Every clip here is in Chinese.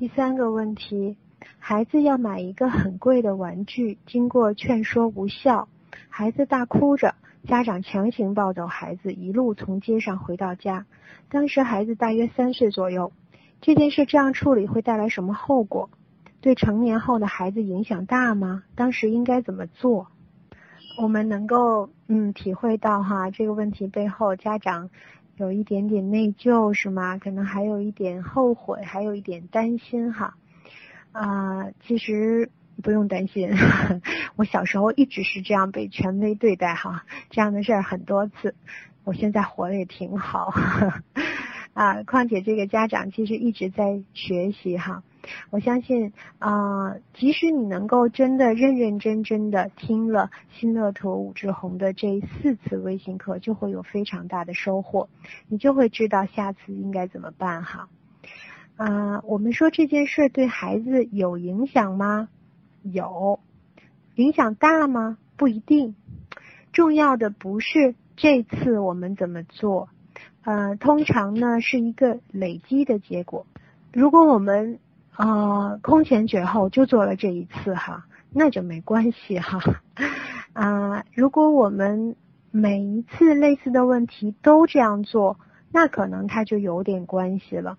第三个问题，孩子要买一个很贵的玩具，经过劝说无效，孩子大哭着，家长强行抱走孩子，一路从街上回到家。当时孩子大约三岁左右。这件事这样处理会带来什么后果？对成年后的孩子影响大吗？当时应该怎么做？我们能够嗯体会到哈这个问题背后家长有一点点内疚是吗？可能还有一点后悔，还有一点担心哈啊，其实不用担心，我小时候一直是这样被权威对待哈，这样的事儿很多次，我现在活得也挺好。啊，况且这个家长其实一直在学习哈，我相信啊，即使你能够真的认认真真的听了新乐图武志红的这四次微信课，就会有非常大的收获，你就会知道下次应该怎么办哈。啊，我们说这件事对孩子有影响吗？有，影响大吗？不一定，重要的不是这次我们怎么做。呃，通常呢是一个累积的结果。如果我们呃空前绝后就做了这一次哈，那就没关系哈。啊，如果我们每一次类似的问题都这样做，那可能它就有点关系了。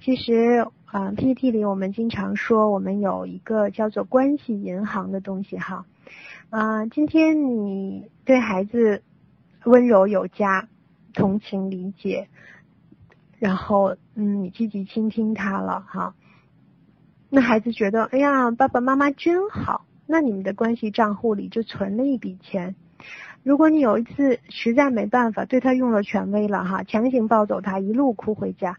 其实啊，PPT 里我们经常说，我们有一个叫做关系银行的东西哈。啊，今天你对孩子温柔有加。同情理解，然后嗯，你积极倾听他了哈，那孩子觉得哎呀，爸爸妈妈真好，那你们的关系账户里就存了一笔钱。如果你有一次实在没办法对他用了权威了哈，强行抱走他，一路哭回家，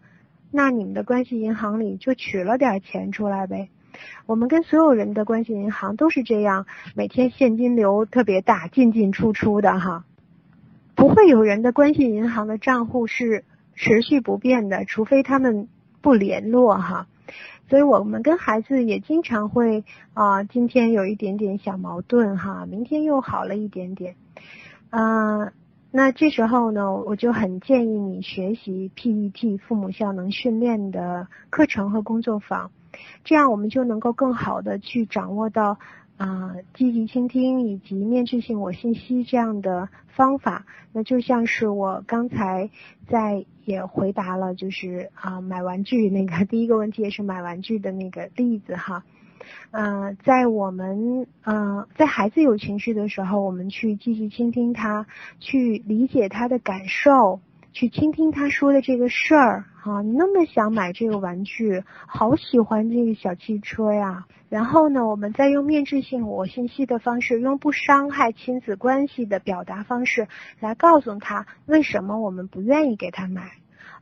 那你们的关系银行里就取了点钱出来呗。我们跟所有人的关系银行都是这样，每天现金流特别大，进进出出的哈。不会有人的关系银行的账户是持续不变的，除非他们不联络哈。所以我们跟孩子也经常会啊，今天有一点点小矛盾哈，明天又好了一点点。啊，那这时候呢，我就很建议你学习 PET 父母效能训练的课程和工作坊，这样我们就能够更好的去掌握到。啊，积极倾听以及面具性我信息这样的方法，那就像是我刚才在也回答了，就是啊买玩具那个第一个问题也是买玩具的那个例子哈。嗯，在我们嗯在孩子有情绪的时候，我们去积极倾听他，去理解他的感受。去倾听他说的这个事儿，哈，你那么想买这个玩具，好喜欢这个小汽车呀。然后呢，我们再用面质性我信息的方式，用不伤害亲子关系的表达方式来告诉他为什么我们不愿意给他买。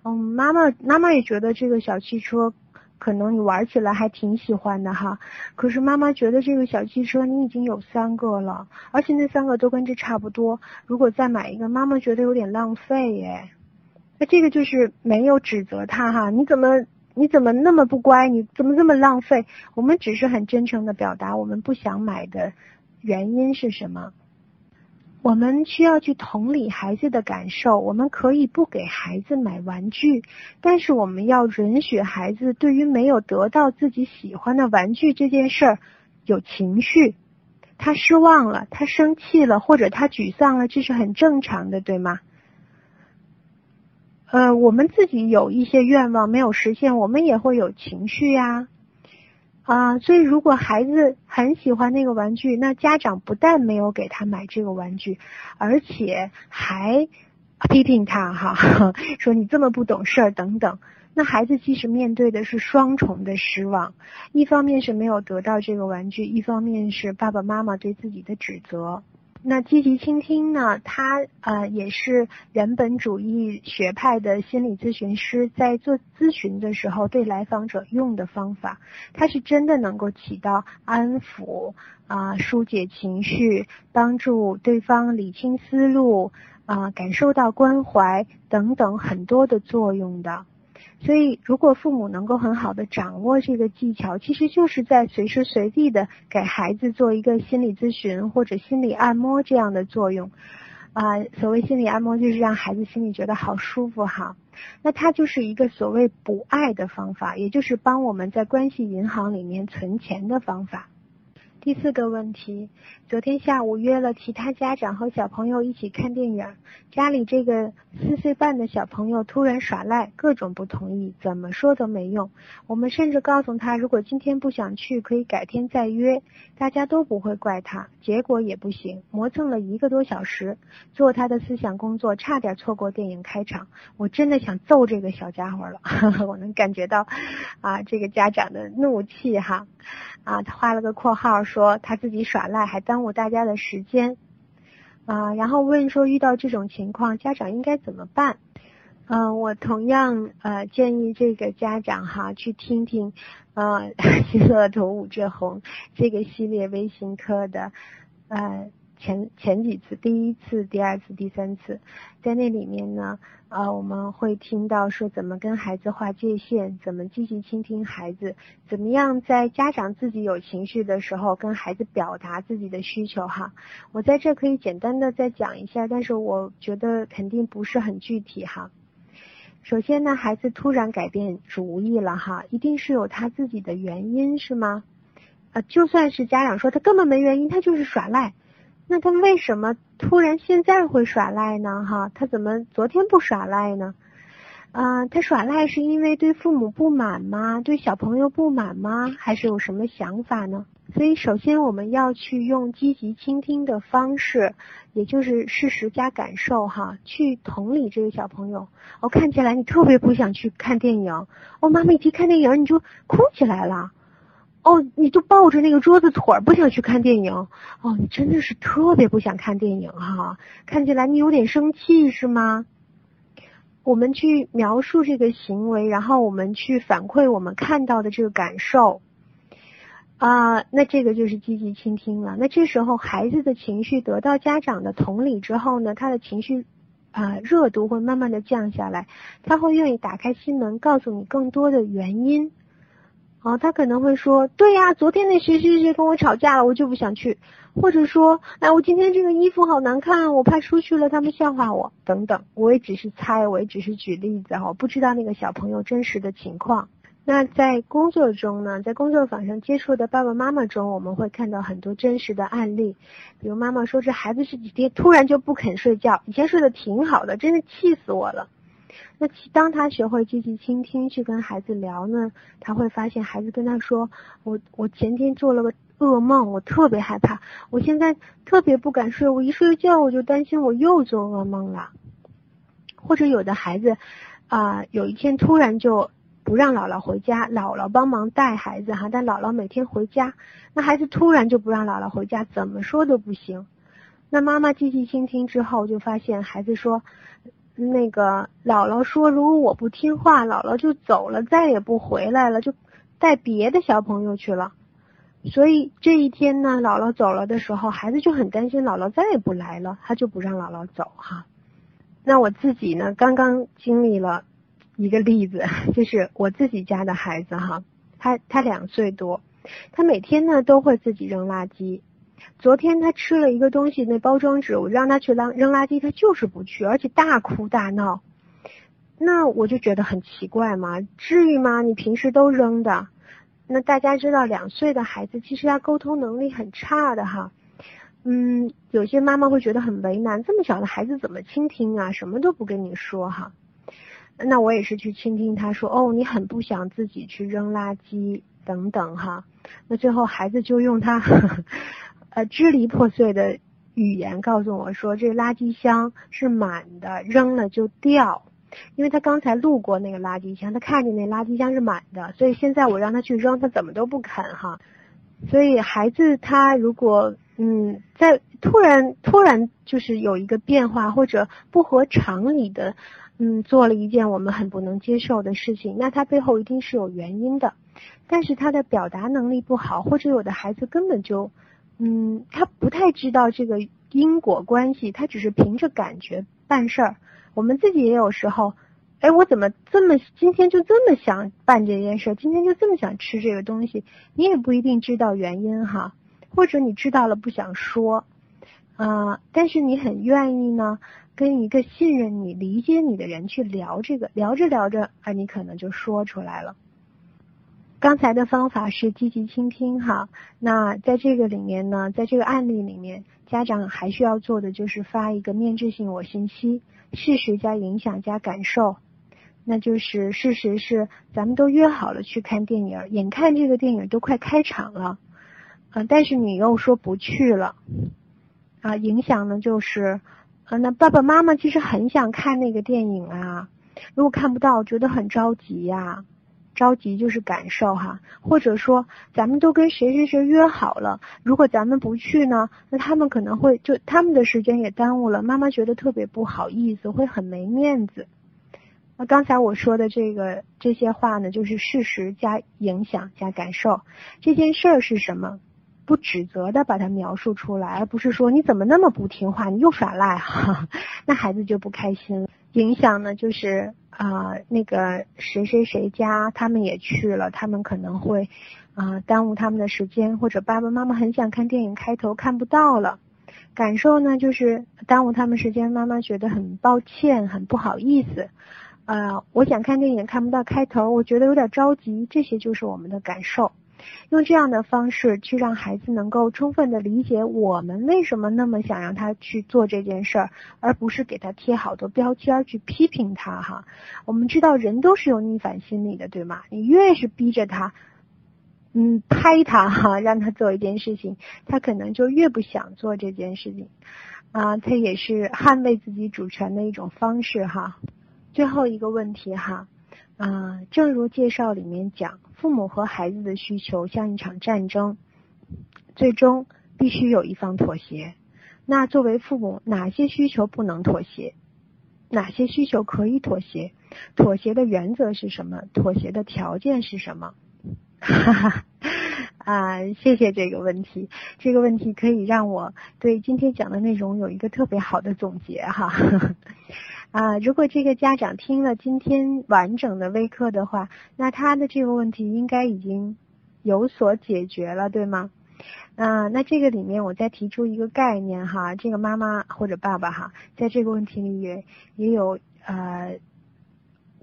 嗯，妈妈，妈妈也觉得这个小汽车可能你玩起来还挺喜欢的哈。可是妈妈觉得这个小汽车你已经有三个了，而且那三个都跟这差不多。如果再买一个，妈妈觉得有点浪费耶。那这个就是没有指责他哈，你怎么你怎么那么不乖，你怎么这么浪费？我们只是很真诚的表达我们不想买的原因是什么。我们需要去同理孩子的感受，我们可以不给孩子买玩具，但是我们要允许孩子对于没有得到自己喜欢的玩具这件事儿有情绪，他失望了，他生气了，或者他沮丧了，这是很正常的，对吗？呃，我们自己有一些愿望没有实现，我们也会有情绪呀，啊，所以如果孩子很喜欢那个玩具，那家长不但没有给他买这个玩具，而且还批评他哈，说你这么不懂事儿等等，那孩子其实面对的是双重的失望，一方面是没有得到这个玩具，一方面是爸爸妈妈对自己的指责。那积极倾听呢？它呃也是人本主义学派的心理咨询师在做咨询的时候对来访者用的方法。它是真的能够起到安抚啊、疏解情绪、帮助对方理清思路啊、感受到关怀等等很多的作用的。所以，如果父母能够很好的掌握这个技巧，其实就是在随时随地的给孩子做一个心理咨询或者心理按摩这样的作用。啊，所谓心理按摩就是让孩子心里觉得好舒服哈。那它就是一个所谓补爱的方法，也就是帮我们在关系银行里面存钱的方法。第四个问题，昨天下午约了其他家长和小朋友一起看电影，家里这个四岁半的小朋友突然耍赖，各种不同意，怎么说都没用。我们甚至告诉他，如果今天不想去，可以改天再约，大家都不会怪他。结果也不行，磨蹭了一个多小时，做他的思想工作，差点错过电影开场。我真的想揍这个小家伙了，我能感觉到啊，这个家长的怒气哈。啊，他画了个括号，说他自己耍赖还耽误大家的时间，啊，然后问说遇到这种情况，家长应该怎么办？嗯，我同样呃建议这个家长哈去听听，呃，希乐童武志红这个系列微信课的，呃。前前几次，第一次、第二次、第三次，在那里面呢，呃，我们会听到说怎么跟孩子划界限，怎么积极倾听孩子，怎么样在家长自己有情绪的时候跟孩子表达自己的需求哈。我在这可以简单的再讲一下，但是我觉得肯定不是很具体哈。首先呢，孩子突然改变主意了哈，一定是有他自己的原因是吗？呃，就算是家长说他根本没原因，他就是耍赖。那他为什么突然现在会耍赖呢？哈，他怎么昨天不耍赖呢？啊，他耍赖是因为对父母不满吗？对小朋友不满吗？还是有什么想法呢？所以首先我们要去用积极倾听的方式，也就是事实加感受哈，去同理这个小朋友。哦，看起来你特别不想去看电影。哦，妈妈一提看电影你就哭起来了。哦，你就抱着那个桌子腿儿不想去看电影，哦，你真的是特别不想看电影哈，看起来你有点生气是吗？我们去描述这个行为，然后我们去反馈我们看到的这个感受，啊，那这个就是积极倾听了。那这时候孩子的情绪得到家长的同理之后呢，他的情绪啊热度会慢慢的降下来，他会愿意打开心门，告诉你更多的原因。哦，他可能会说，对呀，昨天那谁谁谁跟我吵架了，我就不想去，或者说，哎，我今天这个衣服好难看，我怕出去了他们笑话我，等等。我也只是猜，我也只是举例子哈，我不知道那个小朋友真实的情况。那在工作中呢，在工作坊上接触的爸爸妈妈中，我们会看到很多真实的案例，比如妈妈说这孩子这几天突然就不肯睡觉，以前睡得挺好的，真是气死我了。那当他学会积极倾听，去跟孩子聊呢，他会发现孩子跟他说：“我我前天做了个噩梦，我特别害怕，我现在特别不敢睡，我一睡觉我就担心我又做噩梦了。”或者有的孩子啊，有一天突然就不让姥姥回家，姥姥帮忙带孩子哈，但姥姥每天回家，那孩子突然就不让姥姥回家，怎么说都不行。那妈妈积极倾听之后，就发现孩子说。那个姥姥说，如果我不听话，姥姥就走了，再也不回来了，就带别的小朋友去了。所以这一天呢，姥姥走了的时候，孩子就很担心姥姥再也不来了，他就不让姥姥走哈。那我自己呢，刚刚经历了一个例子，就是我自己家的孩子哈，他他两岁多，他每天呢都会自己扔垃圾。昨天他吃了一个东西，那包装纸，我让他去扔扔垃圾，他就是不去，而且大哭大闹。那我就觉得很奇怪嘛，至于吗？你平时都扔的。那大家知道，两岁的孩子其实他沟通能力很差的哈。嗯，有些妈妈会觉得很为难，这么小的孩子怎么倾听啊？什么都不跟你说哈。那我也是去倾听他说，哦，你很不想自己去扔垃圾等等哈。那最后孩子就用他。呃，支离破碎的语言告诉我说，这垃圾箱是满的，扔了就掉。因为他刚才路过那个垃圾箱，他看见那垃圾箱是满的，所以现在我让他去扔，他怎么都不肯哈。所以孩子他如果嗯在突然突然就是有一个变化或者不合常理的嗯做了一件我们很不能接受的事情，那他背后一定是有原因的。但是他的表达能力不好，或者有的孩子根本就。嗯，他不太知道这个因果关系，他只是凭着感觉办事儿。我们自己也有时候，哎，我怎么这么今天就这么想办这件事，今天就这么想吃这个东西，你也不一定知道原因哈，或者你知道了不想说。啊，但是你很愿意呢，跟一个信任你、理解你的人去聊这个，聊着聊着啊，你可能就说出来了。刚才的方法是积极倾听哈，那在这个里面呢，在这个案例里面，家长还需要做的就是发一个面质性我信息，事实加影响加感受，那就是事实是咱们都约好了去看电影，眼看这个电影都快开场了，呃，但是你又说不去了，啊，影响呢就是，啊，那爸爸妈妈其实很想看那个电影啊，如果看不到，觉得很着急呀。着急就是感受哈，或者说咱们都跟谁谁谁约好了，如果咱们不去呢，那他们可能会就他们的时间也耽误了，妈妈觉得特别不好意思，会很没面子。那刚才我说的这个这些话呢，就是事实加影响加感受，这件事儿是什么？不指责的把它描述出来，而不是说你怎么那么不听话，你又耍赖哈，那孩子就不开心了。影响呢，就是啊，那个谁谁谁家他们也去了，他们可能会啊耽误他们的时间，或者爸爸妈妈很想看电影开头看不到了。感受呢，就是耽误他们时间，妈妈觉得很抱歉，很不好意思。啊，我想看电影看不到开头，我觉得有点着急，这些就是我们的感受。用这样的方式去让孩子能够充分的理解我们为什么那么想让他去做这件事儿，而不是给他贴好多标签去批评他哈。我们知道人都是有逆反心理的，对吗？你越是逼着他，嗯，拍他哈，让他做一件事情，他可能就越不想做这件事情啊。他也是捍卫自己主权的一种方式哈。最后一个问题哈。啊，正如介绍里面讲，父母和孩子的需求像一场战争，最终必须有一方妥协。那作为父母，哪些需求不能妥协？哪些需求可以妥协？妥协的原则是什么？妥协的条件是什么？哈哈，啊，谢谢这个问题。这个问题可以让我对今天讲的内容有一个特别好的总结哈。啊，如果这个家长听了今天完整的微课的话，那他的这个问题应该已经有所解决了，对吗？啊，那这个里面我再提出一个概念哈，这个妈妈或者爸爸哈，在这个问题里也也有呃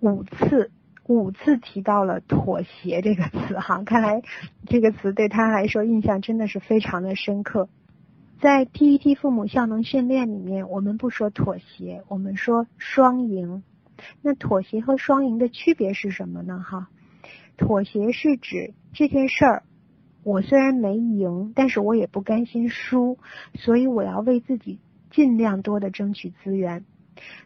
五次五次提到了妥协这个词哈，看来这个词对他来说印象真的是非常的深刻。在 PET 父母效能训练里面，我们不说妥协，我们说双赢。那妥协和双赢的区别是什么呢？哈，妥协是指这件事儿，我虽然没赢，但是我也不甘心输，所以我要为自己尽量多的争取资源。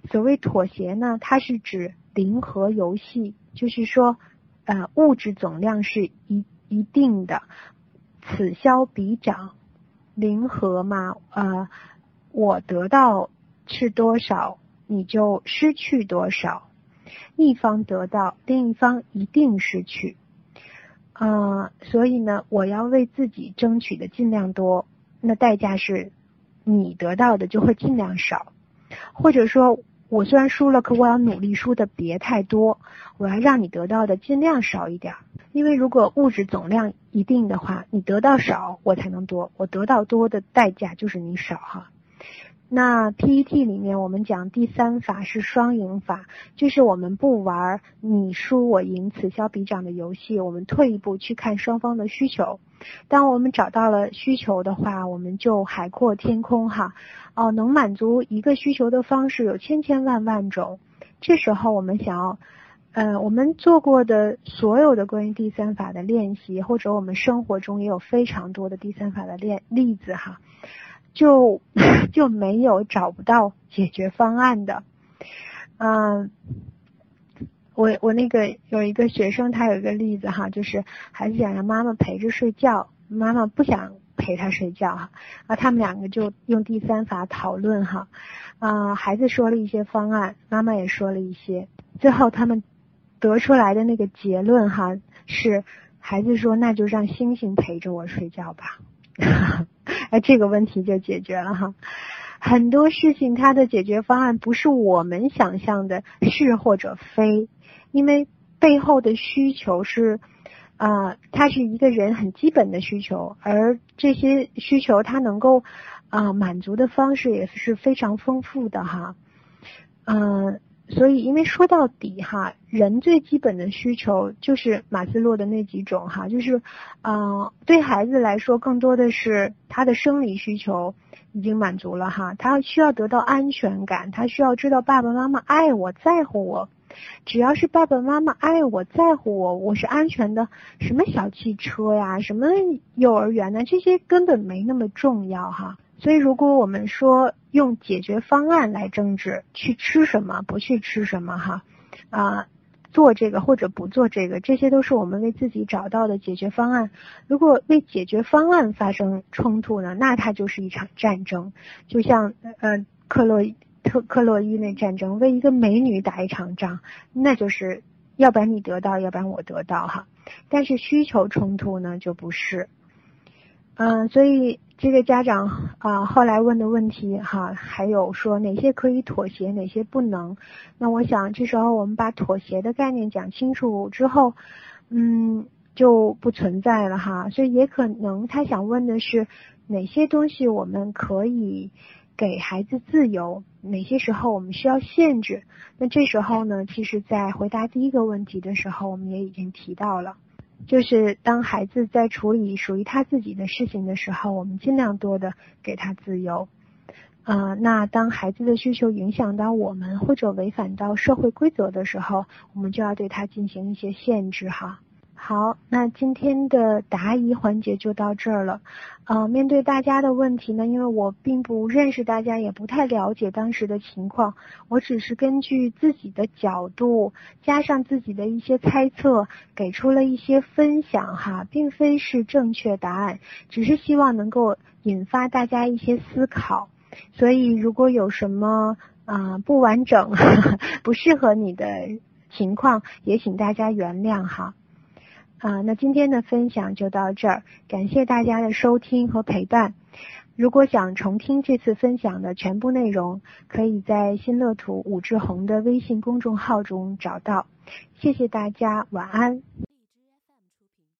所谓妥协呢，它是指零和游戏，就是说，呃，物质总量是一一定的，此消彼长。零和嘛，呃，我得到是多少，你就失去多少。一方得到，另一方一定失去。啊，所以呢，我要为自己争取的尽量多，那代价是，你得到的就会尽量少。或者说，我虽然输了，可我要努力输的别太多，我要让你得到的尽量少一点。因为如果物质总量一定的话，你得到少，我才能多。我得到多的代价就是你少哈。那 PET 里面我们讲第三法是双赢法，就是我们不玩你输我赢、此消彼长的游戏，我们退一步去看双方的需求。当我们找到了需求的话，我们就海阔天空哈。哦，能满足一个需求的方式有千千万万种。这时候我们想要。呃，我们做过的所有的关于第三法的练习，或者我们生活中也有非常多的第三法的练例子哈，就 就没有找不到解决方案的。嗯，我我那个有一个学生，他有一个例子哈，就是孩子想让妈妈陪着睡觉，妈妈不想陪他睡觉哈，啊，他们两个就用第三法讨论哈，啊，孩子说了一些方案，妈妈也说了一些，最后他们。得出来的那个结论哈是，孩子说那就让星星陪着我睡觉吧，哎这个问题就解决了哈。很多事情它的解决方案不是我们想象的是或者非，因为背后的需求是啊，它是一个人很基本的需求，而这些需求它能够啊，满足的方式也是非常丰富的哈。嗯，所以因为说到底哈，人最基本的需求就是马斯洛的那几种哈，就是嗯，对孩子来说更多的是他的生理需求已经满足了哈，他需要得到安全感，他需要知道爸爸妈妈爱我在乎我。只要是爸爸妈妈爱我在乎我，我是安全的。什么小汽车呀，什么幼儿园呢？这些根本没那么重要哈。所以，如果我们说用解决方案来争执，去吃什么，不去吃什么哈，啊，做这个或者不做这个，这些都是我们为自己找到的解决方案。如果为解决方案发生冲突呢，那它就是一场战争。就像呃克洛。特克洛伊那战争，为一个美女打一场仗，那就是要不然你得到，要不然我得到哈。但是需求冲突呢，就不是。嗯，所以这个家长啊，后来问的问题哈，还有说哪些可以妥协，哪些不能。那我想这时候我们把妥协的概念讲清楚之后，嗯，就不存在了哈。所以也可能他想问的是哪些东西我们可以。给孩子自由，哪些时候我们需要限制？那这时候呢？其实，在回答第一个问题的时候，我们也已经提到了，就是当孩子在处理属于他自己的事情的时候，我们尽量多的给他自由。呃，那当孩子的需求影响到我们或者违反到社会规则的时候，我们就要对他进行一些限制哈。好，那今天的答疑环节就到这儿了。呃，面对大家的问题呢，因为我并不认识大家，也不太了解当时的情况，我只是根据自己的角度，加上自己的一些猜测，给出了一些分享哈，并非是正确答案，只是希望能够引发大家一些思考。所以如果有什么啊不完整、不适合你的情况，也请大家原谅哈。啊，那今天的分享就到这儿，感谢大家的收听和陪伴。如果想重听这次分享的全部内容，可以在新乐土武志红的微信公众号中找到。谢谢大家，晚安。